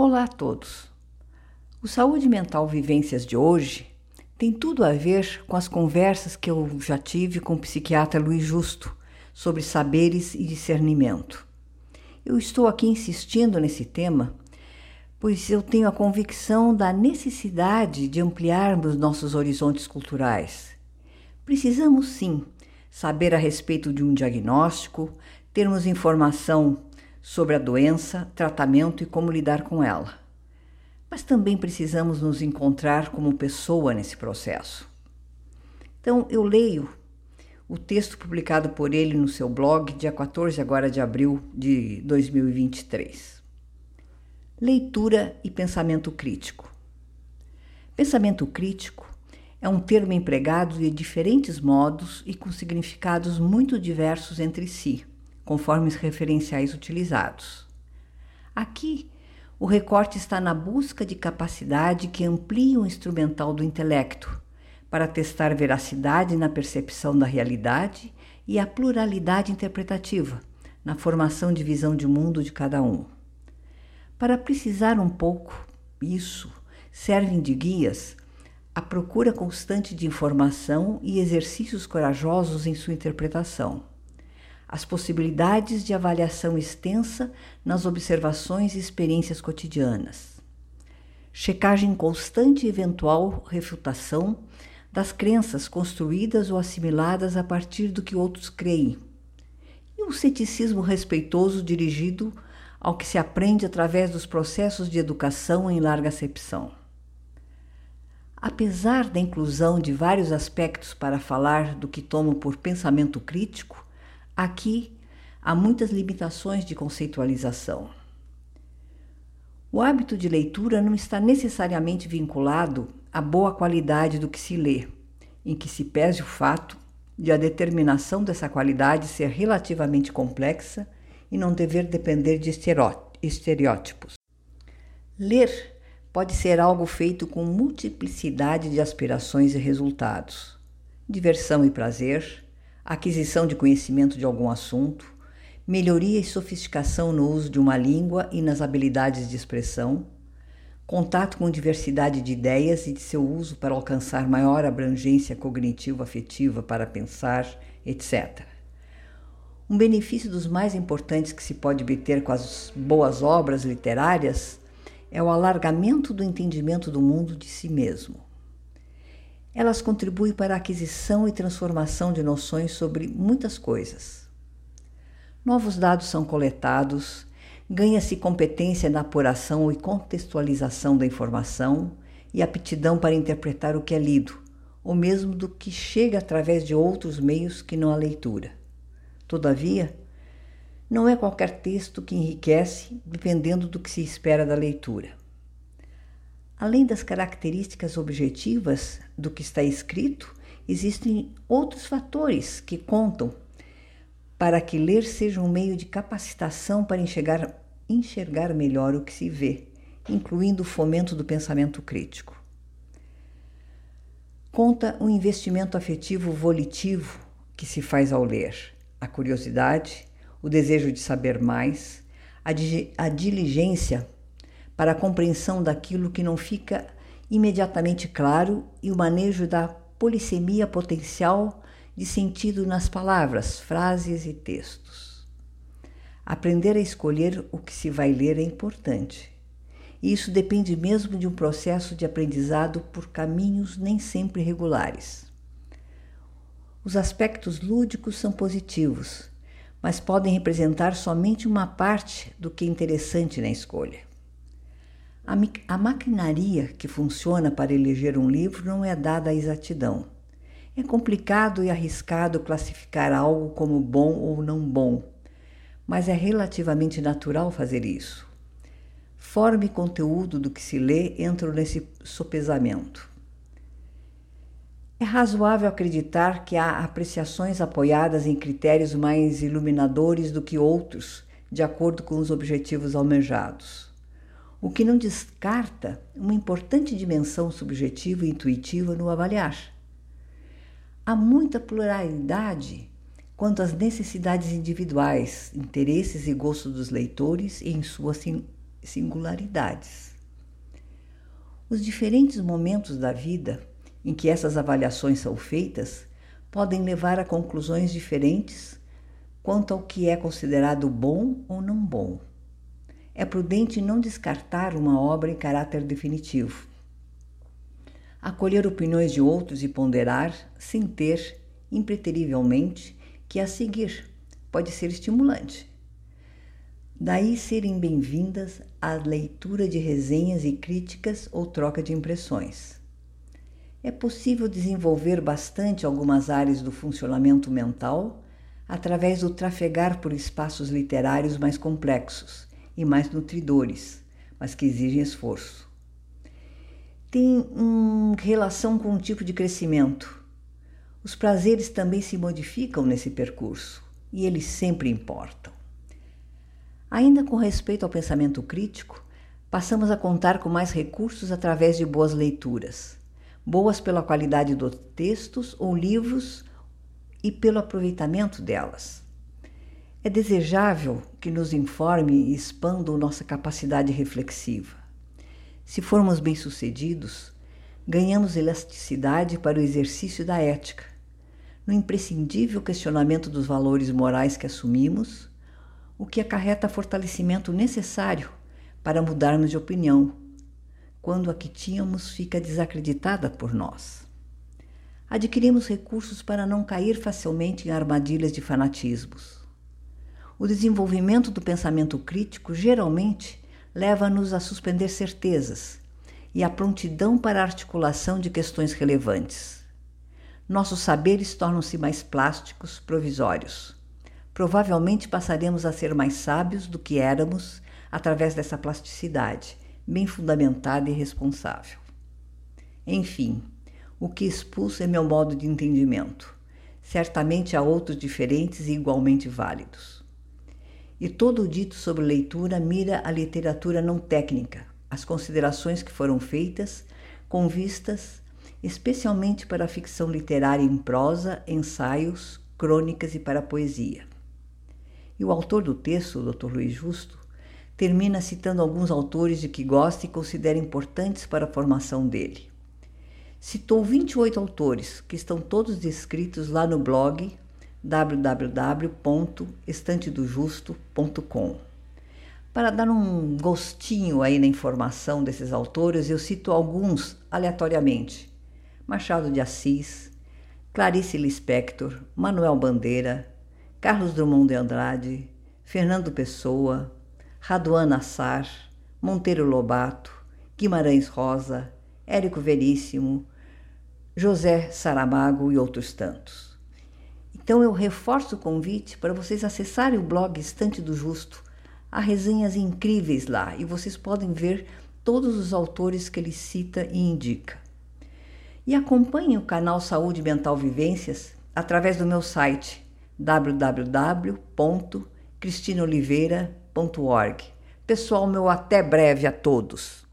Olá a todos. O Saúde Mental Vivências de hoje tem tudo a ver com as conversas que eu já tive com o psiquiatra Luiz Justo sobre saberes e discernimento. Eu estou aqui insistindo nesse tema, pois eu tenho a convicção da necessidade de ampliarmos nossos horizontes culturais. Precisamos sim saber a respeito de um diagnóstico, termos informação sobre a doença, tratamento e como lidar com ela. Mas também precisamos nos encontrar como pessoa nesse processo. Então, eu leio o texto publicado por ele no seu blog, dia 14 agora de abril de 2023. Leitura e pensamento crítico. Pensamento crítico é um termo empregado de diferentes modos e com significados muito diversos entre si conforme os referenciais utilizados. Aqui, o recorte está na busca de capacidade que amplia o instrumental do intelecto, para testar veracidade na percepção da realidade e a pluralidade interpretativa na formação de visão de mundo de cada um. Para precisar um pouco isso, servem de guias a procura constante de informação e exercícios corajosos em sua interpretação as possibilidades de avaliação extensa nas observações e experiências cotidianas. Checagem constante e eventual refutação das crenças construídas ou assimiladas a partir do que outros creem. E um ceticismo respeitoso dirigido ao que se aprende através dos processos de educação em larga acepção. Apesar da inclusão de vários aspectos para falar do que tomo por pensamento crítico, Aqui há muitas limitações de conceitualização. O hábito de leitura não está necessariamente vinculado à boa qualidade do que se lê, em que se pese o fato de a determinação dessa qualidade ser relativamente complexa e não dever depender de estereótipos. Ler pode ser algo feito com multiplicidade de aspirações e resultados, diversão e prazer, aquisição de conhecimento de algum assunto, melhoria e sofisticação no uso de uma língua e nas habilidades de expressão, contato com diversidade de ideias e de seu uso para alcançar maior abrangência cognitivo-afetiva para pensar, etc. Um benefício dos mais importantes que se pode obter com as boas obras literárias é o alargamento do entendimento do mundo de si mesmo. Elas contribuem para a aquisição e transformação de noções sobre muitas coisas. Novos dados são coletados, ganha-se competência na apuração e contextualização da informação e aptidão para interpretar o que é lido, ou mesmo do que chega através de outros meios que não a leitura. Todavia, não é qualquer texto que enriquece dependendo do que se espera da leitura. Além das características objetivas do que está escrito, existem outros fatores que contam para que ler seja um meio de capacitação para enxergar, enxergar melhor o que se vê, incluindo o fomento do pensamento crítico. Conta o um investimento afetivo volitivo que se faz ao ler, a curiosidade, o desejo de saber mais, a, a diligência para a compreensão daquilo que não fica imediatamente claro e o manejo da polissemia potencial de sentido nas palavras, frases e textos. Aprender a escolher o que se vai ler é importante. E isso depende mesmo de um processo de aprendizado por caminhos nem sempre regulares. Os aspectos lúdicos são positivos, mas podem representar somente uma parte do que é interessante na escolha. A, a maquinaria que funciona para eleger um livro não é dada à exatidão. É complicado e arriscado classificar algo como bom ou não bom, mas é relativamente natural fazer isso. Forma e conteúdo do que se lê entram nesse sopesamento. É razoável acreditar que há apreciações apoiadas em critérios mais iluminadores do que outros, de acordo com os objetivos almejados o que não descarta uma importante dimensão subjetiva e intuitiva no avaliar. Há muita pluralidade quanto às necessidades individuais, interesses e gostos dos leitores em sua singularidades. Os diferentes momentos da vida em que essas avaliações são feitas podem levar a conclusões diferentes quanto ao que é considerado bom ou não bom. É prudente não descartar uma obra em caráter definitivo. Acolher opiniões de outros e ponderar, sem ter, impreterivelmente, que a seguir pode ser estimulante. Daí serem bem-vindas a leitura de resenhas e críticas ou troca de impressões. É possível desenvolver bastante algumas áreas do funcionamento mental através do trafegar por espaços literários mais complexos e mais nutridores, mas que exigem esforço. Tem uma relação com um tipo de crescimento. Os prazeres também se modificam nesse percurso e eles sempre importam. Ainda com respeito ao pensamento crítico, passamos a contar com mais recursos através de boas leituras, boas pela qualidade dos textos ou livros e pelo aproveitamento delas. É desejável que nos informe e expanda nossa capacidade reflexiva. Se formos bem-sucedidos, ganhamos elasticidade para o exercício da ética, no imprescindível questionamento dos valores morais que assumimos o que acarreta fortalecimento necessário para mudarmos de opinião, quando a que tínhamos fica desacreditada por nós. Adquirimos recursos para não cair facilmente em armadilhas de fanatismos. O desenvolvimento do pensamento crítico geralmente leva-nos a suspender certezas e a prontidão para a articulação de questões relevantes. Nossos saberes tornam-se mais plásticos, provisórios provavelmente passaremos a ser mais sábios do que éramos através dessa plasticidade, bem fundamentada e responsável. Enfim, o que expulso é meu modo de entendimento. Certamente há outros diferentes e igualmente válidos. E todo o dito sobre leitura mira a literatura não técnica, as considerações que foram feitas com vistas especialmente para a ficção literária em prosa, ensaios, crônicas e para a poesia. E o autor do texto, o Dr. Luiz Justo, termina citando alguns autores de que gosta e considera importantes para a formação dele. Citou 28 autores, que estão todos descritos lá no blog www.estantedojusto.com. Para dar um gostinho aí na informação desses autores, eu cito alguns aleatoriamente: Machado de Assis, Clarice Lispector, Manuel Bandeira, Carlos Drummond de Andrade, Fernando Pessoa, Raduan Assar, Monteiro Lobato, Guimarães Rosa, Érico Veríssimo, José Saramago e outros tantos. Então eu reforço o convite para vocês acessarem o blog Estante do Justo. Há resenhas incríveis lá e vocês podem ver todos os autores que ele cita e indica. E acompanhem o canal Saúde Mental Vivências através do meu site www.cristinoliveira.org. Pessoal, meu até breve a todos.